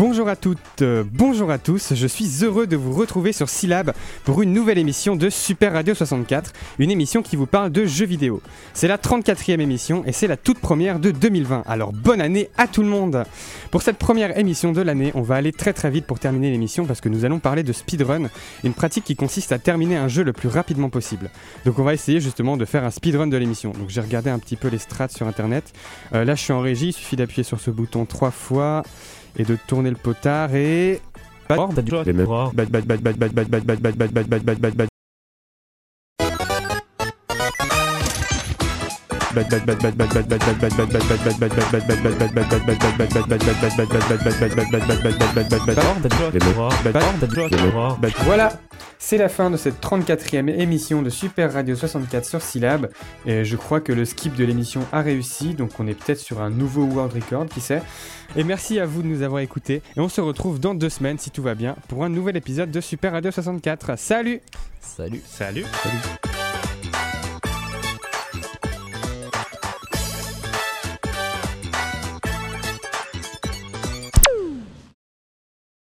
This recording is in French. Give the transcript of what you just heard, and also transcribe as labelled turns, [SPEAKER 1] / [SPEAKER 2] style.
[SPEAKER 1] Bonjour à toutes, euh, bonjour à tous, je suis heureux de vous retrouver sur Syllab pour une nouvelle émission de Super Radio 64, une émission qui vous parle de jeux vidéo. C'est la 34e émission et c'est la toute première de 2020, alors bonne année à tout le monde Pour cette première émission de l'année, on va aller très très vite pour terminer l'émission parce que nous allons parler de speedrun, une pratique qui consiste à terminer un jeu le plus rapidement possible. Donc on va essayer justement de faire un speedrun de l'émission. Donc j'ai regardé un petit peu les strats sur internet, Euh, là je suis en régie, il suffit d'appuyer sur ce bouton trois fois et de tourner le potard et Voilà, c'est la fin de cette 34e émission de Super Radio 64 sur Syllab. Et je crois que le skip de l'émission a réussi, donc on est peut-être sur un nouveau world record, qui sait. Et merci à vous de nous avoir écoutés. Et on se retrouve dans deux semaines, si tout va bien, pour un nouvel épisode de Super Radio 64. Salut
[SPEAKER 2] Salut.
[SPEAKER 1] Salut Salut